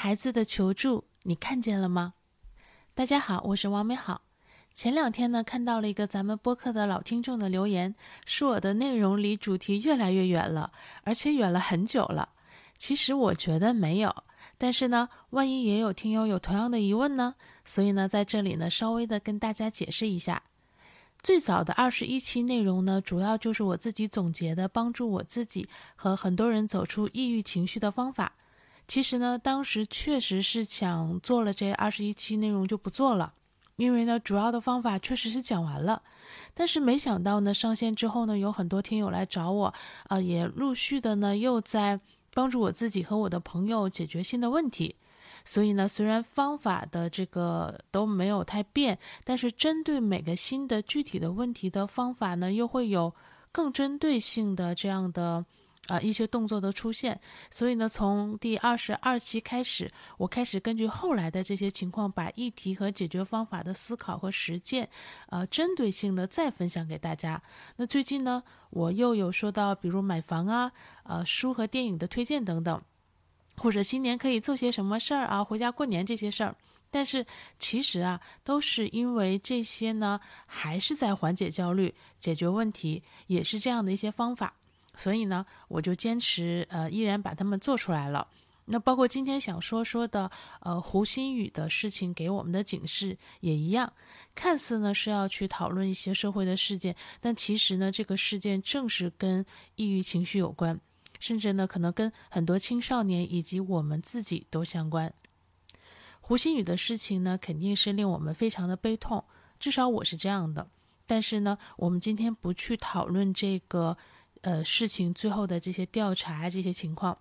孩子的求助，你看见了吗？大家好，我是王美好。前两天呢，看到了一个咱们播客的老听众的留言，说我的内容离主题越来越远了，而且远了很久了。其实我觉得没有，但是呢，万一也有听友有同样的疑问呢？所以呢，在这里呢，稍微的跟大家解释一下。最早的二十一期内容呢，主要就是我自己总结的，帮助我自己和很多人走出抑郁情绪的方法。其实呢，当时确实是想做了这二十一期内容就不做了，因为呢，主要的方法确实是讲完了。但是没想到呢，上线之后呢，有很多听友来找我，啊，也陆续的呢，又在帮助我自己和我的朋友解决新的问题。所以呢，虽然方法的这个都没有太变，但是针对每个新的具体的问题的方法呢，又会有更针对性的这样的啊一些动作的出现。所以呢，从第二十二期开始，我开始根据后来的这些情况，把议题和解决方法的思考和实践，呃，针对性的再分享给大家。那最近呢，我又有说到，比如买房啊，呃，书和电影的推荐等等。或者新年可以做些什么事儿啊？回家过年这些事儿，但是其实啊，都是因为这些呢，还是在缓解焦虑、解决问题，也是这样的一些方法。所以呢，我就坚持呃，依然把它们做出来了。那包括今天想说说的呃，胡鑫宇的事情给我们的警示也一样，看似呢是要去讨论一些社会的事件，但其实呢，这个事件正是跟抑郁情绪有关。甚至呢，可能跟很多青少年以及我们自己都相关。胡鑫宇的事情呢，肯定是令我们非常的悲痛，至少我是这样的。但是呢，我们今天不去讨论这个呃事情最后的这些调查这些情况，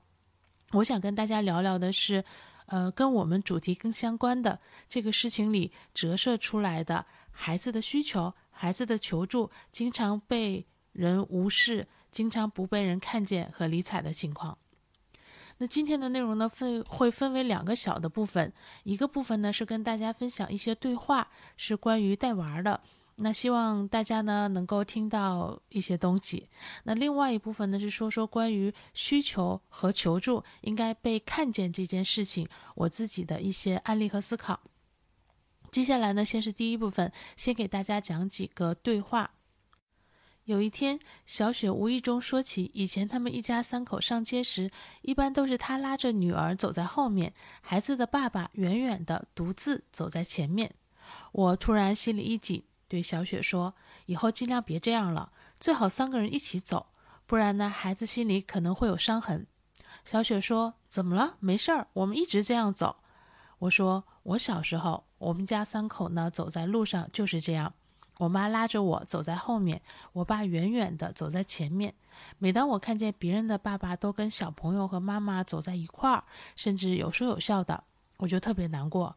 我想跟大家聊聊的是，呃，跟我们主题更相关的这个事情里折射出来的孩子的需求、孩子的求助，经常被人无视。经常不被人看见和理睬的情况。那今天的内容呢，分会分为两个小的部分，一个部分呢是跟大家分享一些对话，是关于带娃的。那希望大家呢能够听到一些东西。那另外一部分呢是说说关于需求和求助应该被看见这件事情，我自己的一些案例和思考。接下来呢，先是第一部分，先给大家讲几个对话。有一天，小雪无意中说起以前他们一家三口上街时，一般都是她拉着女儿走在后面，孩子的爸爸远远的独自走在前面。我突然心里一紧，对小雪说：“以后尽量别这样了，最好三个人一起走，不然呢，孩子心里可能会有伤痕。”小雪说：“怎么了？没事儿，我们一直这样走。”我说：“我小时候，我们家三口呢，走在路上就是这样。”我妈拉着我走在后面，我爸远远的走在前面。每当我看见别人的爸爸都跟小朋友和妈妈走在一块儿，甚至有说有笑的，我就特别难过。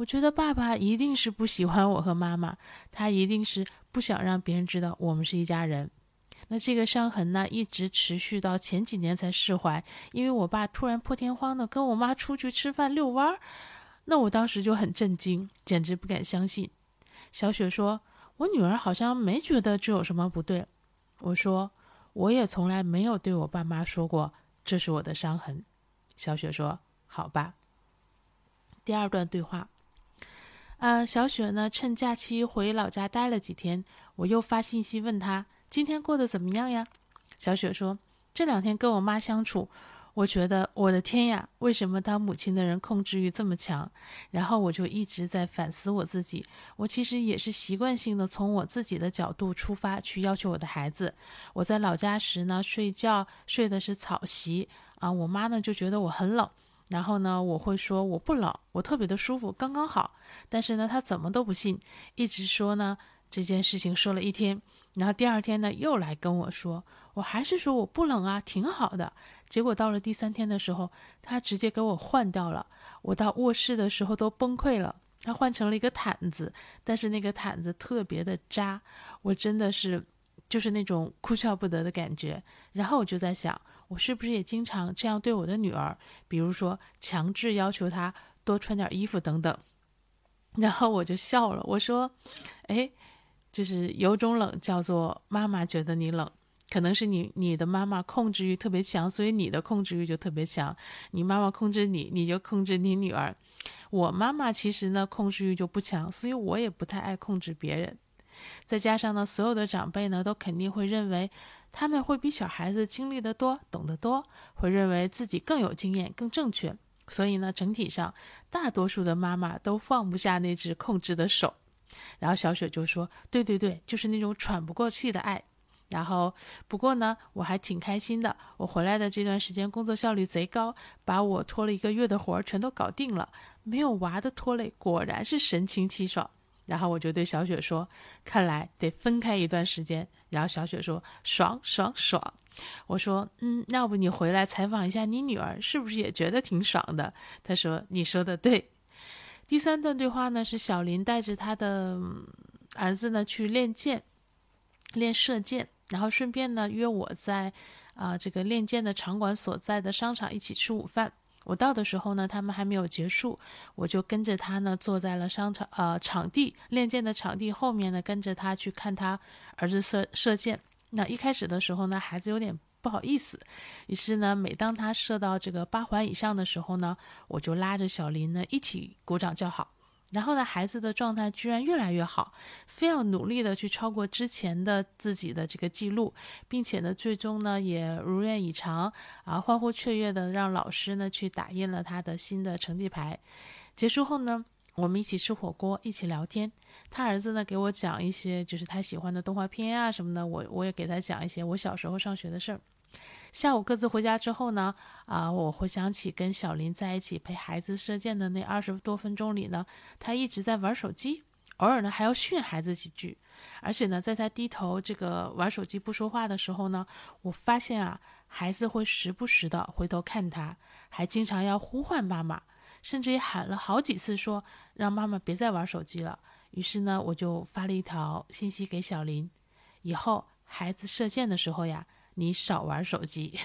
我觉得爸爸一定是不喜欢我和妈妈，他一定是不想让别人知道我们是一家人。那这个伤痕呢，一直持续到前几年才释怀，因为我爸突然破天荒的跟我妈出去吃饭遛弯儿。那我当时就很震惊，简直不敢相信。小雪说。我女儿好像没觉得这有什么不对，我说我也从来没有对我爸妈说过这是我的伤痕。小雪说：“好吧。”第二段对话，呃，小雪呢趁假期回老家待了几天，我又发信息问她今天过得怎么样呀？小雪说：“这两天跟我妈相处。”我觉得我的天呀，为什么当母亲的人控制欲这么强？然后我就一直在反思我自己。我其实也是习惯性的从我自己的角度出发去要求我的孩子。我在老家时呢，睡觉睡的是草席啊，我妈呢就觉得我很冷。然后呢，我会说我不冷，我特别的舒服，刚刚好。但是呢，他怎么都不信，一直说呢这件事情说了一天，然后第二天呢又来跟我说，我还是说我不冷啊，挺好的。结果到了第三天的时候，他直接给我换掉了。我到卧室的时候都崩溃了。他换成了一个毯子，但是那个毯子特别的扎，我真的是就是那种哭笑不得的感觉。然后我就在想，我是不是也经常这样对我的女儿？比如说强制要求她多穿点衣服等等。然后我就笑了，我说：“哎，就是有种冷叫做妈妈觉得你冷。”可能是你你的妈妈控制欲特别强，所以你的控制欲就特别强。你妈妈控制你，你就控制你女儿。我妈妈其实呢控制欲就不强，所以我也不太爱控制别人。再加上呢，所有的长辈呢都肯定会认为他们会比小孩子经历的多，懂得多，会认为自己更有经验、更正确。所以呢，整体上大多数的妈妈都放不下那只控制的手。然后小雪就说：“对对对，就是那种喘不过气的爱。”然后不过呢，我还挺开心的。我回来的这段时间工作效率贼高，把我拖了一个月的活儿全都搞定了，没有娃的拖累，果然是神清气爽。然后我就对小雪说：“看来得分开一段时间。”然后小雪说：“爽爽爽！”我说：“嗯，要不你回来采访一下你女儿，是不是也觉得挺爽的？”她说：“你说的对。”第三段对话呢，是小林带着他的儿子呢去练剑，练射箭，然后顺便呢约我在啊这个练剑的场馆所在的商场一起吃午饭。我到的时候呢，他们还没有结束，我就跟着他呢，坐在了商场呃场地练剑的场地后面呢，跟着他去看他儿子射射箭。那一开始的时候呢，孩子有点不好意思，于是呢，每当他射到这个八环以上的时候呢，我就拉着小林呢一起鼓掌叫好。然后呢，孩子的状态居然越来越好，非要努力的去超过之前的自己的这个记录，并且呢，最终呢也如愿以偿啊，欢呼雀跃的让老师呢去打印了他的新的成绩牌。结束后呢，我们一起吃火锅，一起聊天。他儿子呢给我讲一些就是他喜欢的动画片啊什么的，我我也给他讲一些我小时候上学的事儿。下午各自回家之后呢，啊，我回想起跟小林在一起陪孩子射箭的那二十多分钟里呢，他一直在玩手机，偶尔呢还要训孩子几句，而且呢，在他低头这个玩手机不说话的时候呢，我发现啊，孩子会时不时的回头看他，还经常要呼唤妈妈，甚至也喊了好几次说让妈妈别再玩手机了。于是呢，我就发了一条信息给小林，以后孩子射箭的时候呀。你少玩手机。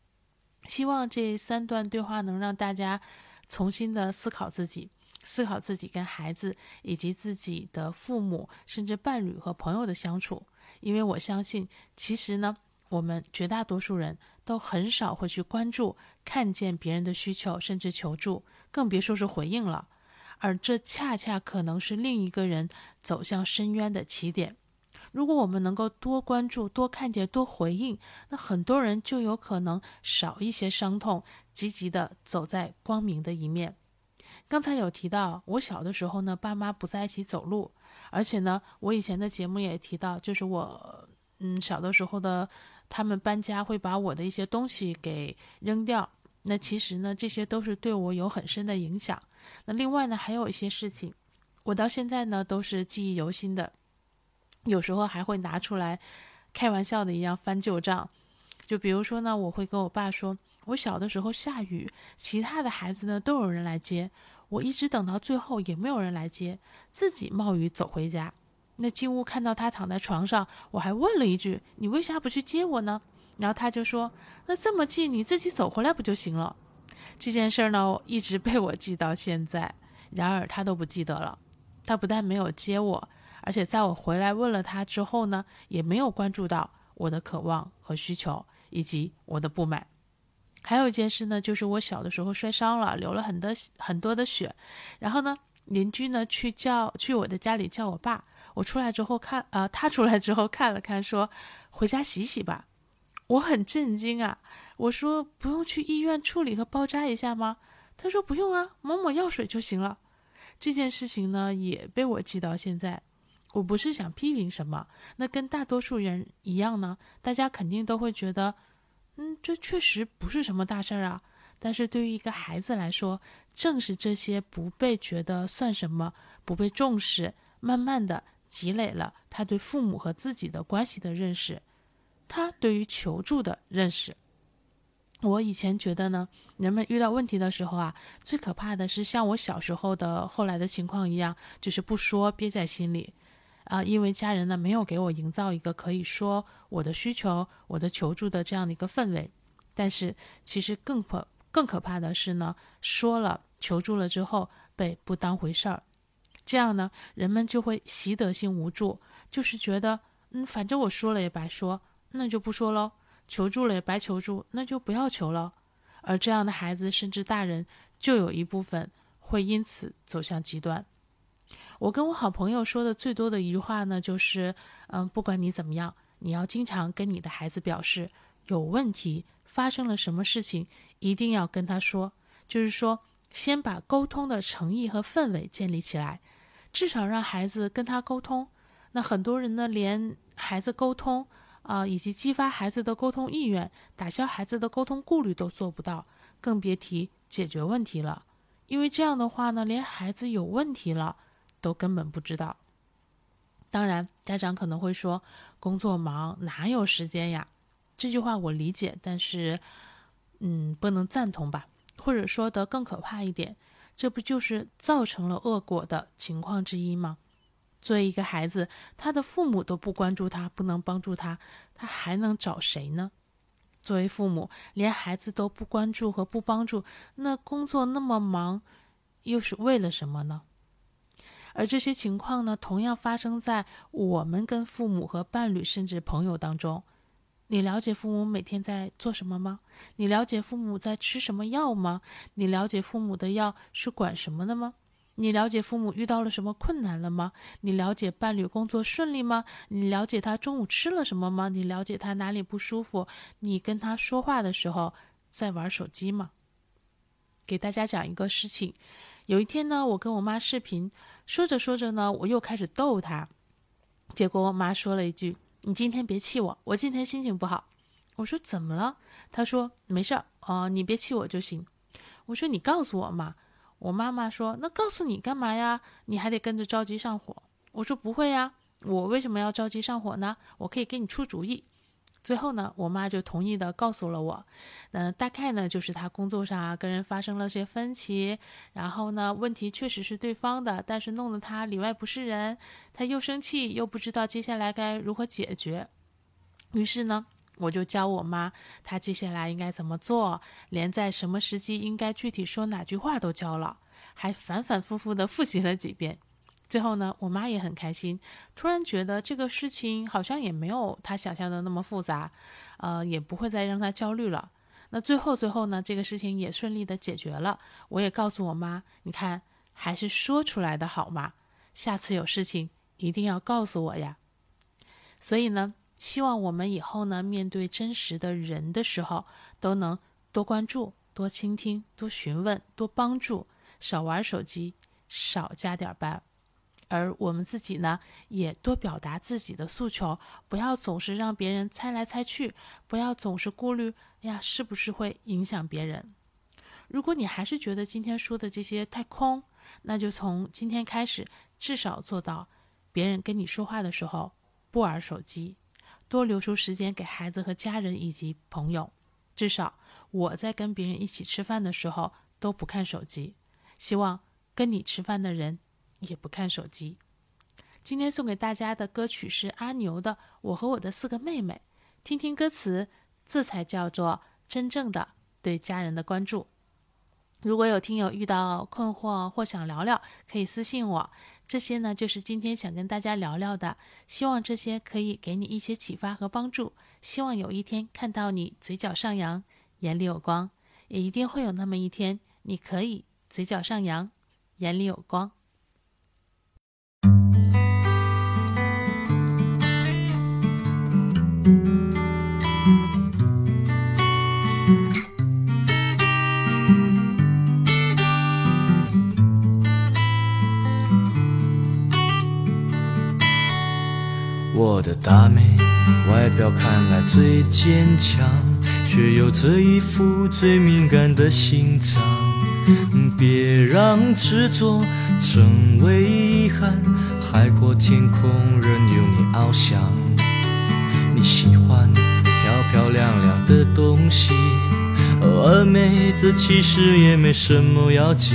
希望这三段对话能让大家重新的思考自己，思考自己跟孩子以及自己的父母，甚至伴侣和朋友的相处。因为我相信，其实呢，我们绝大多数人都很少会去关注、看见别人的需求，甚至求助，更别说是回应了。而这恰恰可能是另一个人走向深渊的起点。如果我们能够多关注、多看见、多回应，那很多人就有可能少一些伤痛，积极的走在光明的一面。刚才有提到，我小的时候呢，爸妈不在一起走路，而且呢，我以前的节目也提到，就是我，嗯，小的时候的他们搬家会把我的一些东西给扔掉。那其实呢，这些都是对我有很深的影响。那另外呢，还有一些事情，我到现在呢都是记忆犹新的。有时候还会拿出来开玩笑的一样翻旧账，就比如说呢，我会跟我爸说，我小的时候下雨，其他的孩子呢都有人来接，我一直等到最后也没有人来接，自己冒雨走回家。那进屋看到他躺在床上，我还问了一句：“你为啥不去接我呢？”然后他就说：“那这么近，你自己走回来不就行了？”这件事儿呢，一直被我记到现在。然而他都不记得了，他不但没有接我。而且在我回来问了他之后呢，也没有关注到我的渴望和需求以及我的不满。还有一件事呢，就是我小的时候摔伤了，流了很多很多的血。然后呢，邻居呢去叫去我的家里叫我爸。我出来之后看啊，他出来之后看了看，说回家洗洗吧。我很震惊啊，我说不用去医院处理和包扎一下吗？他说不用啊，抹抹药水就行了。这件事情呢，也被我记到现在。我不是想批评什么，那跟大多数人一样呢，大家肯定都会觉得，嗯，这确实不是什么大事儿啊。但是对于一个孩子来说，正是这些不被觉得算什么、不被重视，慢慢的积累了他对父母和自己的关系的认识，他对于求助的认识。我以前觉得呢，人们遇到问题的时候啊，最可怕的是像我小时候的后来的情况一样，就是不说，憋在心里。啊，因为家人呢没有给我营造一个可以说我的需求、我的求助的这样的一个氛围，但是其实更可更可怕的是呢，说了求助了之后被不当回事儿，这样呢，人们就会习得性无助，就是觉得嗯，反正我说了也白说，那就不说喽；求助了也白求助，那就不要求了。而这样的孩子，甚至大人，就有一部分会因此走向极端。我跟我好朋友说的最多的一句话呢，就是：嗯，不管你怎么样，你要经常跟你的孩子表示有问题，发生了什么事情，一定要跟他说。就是说，先把沟通的诚意和氛围建立起来，至少让孩子跟他沟通。那很多人呢，连孩子沟通啊，以及激发孩子的沟通意愿，打消孩子的沟通顾虑都做不到，更别提解决问题了。因为这样的话呢，连孩子有问题了都根本不知道。当然，家长可能会说，工作忙哪有时间呀？这句话我理解，但是，嗯，不能赞同吧？或者说的更可怕一点，这不就是造成了恶果的情况之一吗？作为一个孩子，他的父母都不关注他，不能帮助他，他还能找谁呢？作为父母，连孩子都不关注和不帮助，那工作那么忙，又是为了什么呢？而这些情况呢，同样发生在我们跟父母和伴侣甚至朋友当中。你了解父母每天在做什么吗？你了解父母在吃什么药吗？你了解父母的药是管什么的吗？你了解父母遇到了什么困难了吗？你了解伴侣工作顺利吗？你了解他中午吃了什么吗？你了解他哪里不舒服？你跟他说话的时候在玩手机吗？给大家讲一个事情，有一天呢，我跟我妈视频，说着说着呢，我又开始逗她，结果我妈说了一句。你今天别气我，我今天心情不好。我说怎么了？她说没事儿哦，你别气我就行。我说你告诉我嘛。我妈妈说那告诉你干嘛呀？你还得跟着着急上火。我说不会呀，我为什么要着急上火呢？我可以给你出主意。最后呢，我妈就同意的告诉了我，嗯，大概呢就是她工作上啊跟人发生了些分歧，然后呢问题确实是对方的，但是弄得她里外不是人，她又生气又不知道接下来该如何解决，于是呢我就教我妈她接下来应该怎么做，连在什么时机应该具体说哪句话都教了，还反反复复的复习了几遍。最后呢，我妈也很开心，突然觉得这个事情好像也没有她想象的那么复杂，呃，也不会再让她焦虑了。那最后最后呢，这个事情也顺利的解决了。我也告诉我妈，你看，还是说出来的好嘛，下次有事情一定要告诉我呀。所以呢，希望我们以后呢，面对真实的人的时候，都能多关注、多倾听、多询问、多帮助，少玩手机，少加点班。而我们自己呢，也多表达自己的诉求，不要总是让别人猜来猜去，不要总是顾虑哎呀，是不是会影响别人？如果你还是觉得今天说的这些太空，那就从今天开始，至少做到，别人跟你说话的时候不玩手机，多留出时间给孩子和家人以及朋友。至少我在跟别人一起吃饭的时候都不看手机。希望跟你吃饭的人。也不看手机。今天送给大家的歌曲是阿牛的《我和我的四个妹妹》，听听歌词，这才叫做真正的对家人的关注。如果有听友遇到困惑或想聊聊，可以私信我。这些呢，就是今天想跟大家聊聊的。希望这些可以给你一些启发和帮助。希望有一天看到你嘴角上扬，眼里有光，也一定会有那么一天，你可以嘴角上扬，眼里有光。我的大妹，外表看来最坚强，却有着一副最敏感的心脏。别让执着成为遗憾，海阔天空任由你翱翔。你喜欢漂漂亮亮的东西，而妹子其实也没什么要紧。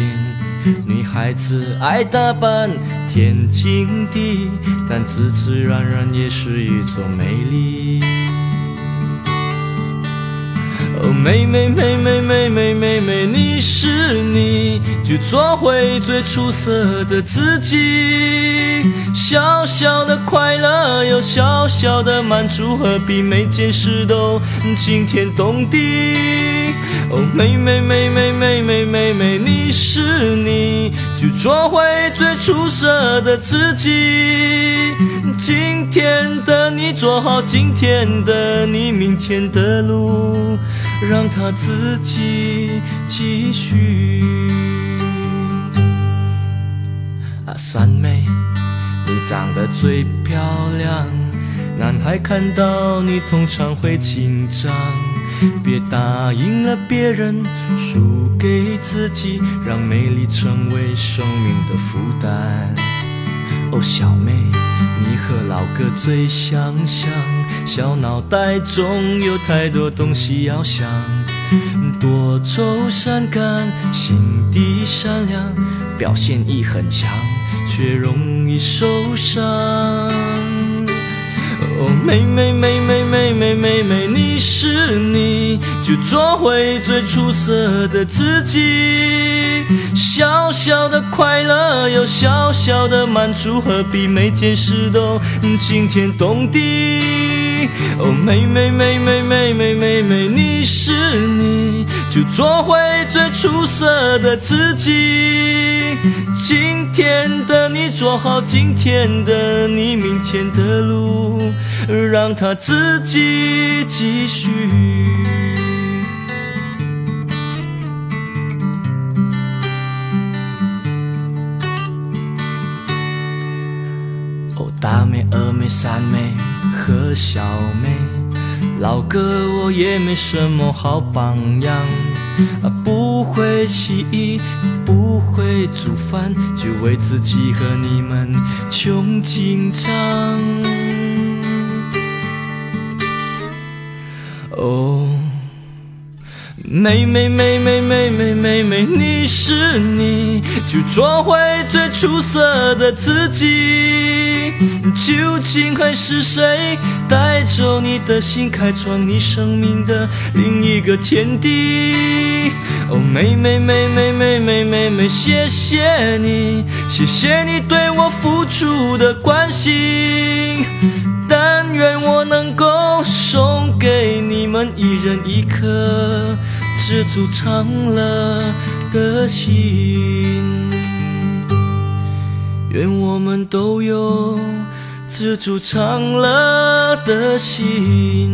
女孩子爱打扮，天经地义，但自自然然也是一种美丽。哦，妹妹妹妹妹妹妹妹，你是你。去做回最出色的自己。小小的快乐，有小小的满足，何必每件事都惊天动地？哦，妹妹妹妹妹妹妹妹，你是你，去做回最出色的自己。今天的你做好今天的你，明天的路让它自己继续。啊，三妹。你长得最漂亮，男孩看到你通常会紧张。别答应了别人，输给自己，让美丽成为生命的负担。哦，小妹，你和老哥最相像，小脑袋中有太多东西要想。多愁善感，心地善良，表现欲很强。却容易受伤。哦，妹妹妹妹妹妹妹妹，你是你，就做回最出色的自己。小小的快乐，有小小的满足，何必每件事都惊天动地？哦，妹妹妹妹妹妹妹妹，你是你，就做回最出色的自己。今天的你做好今天的你，明天的路让它自己继续。哦，大妹、二妹、三妹和小妹，老哥我也没什么好榜样。啊不会洗衣，不会煮饭，就为自己和你们穷紧张。哦，妹妹妹妹妹妹妹妹，你是你，就做回最出色的自己。究竟还是谁带走你的心，开创你生命的另一个天地？哦，妹妹妹妹妹妹妹妹，谢谢你，谢谢你对我付出的关心。但愿我能够送给你们一人一颗知足常乐的心。愿我们都有知足常乐的心。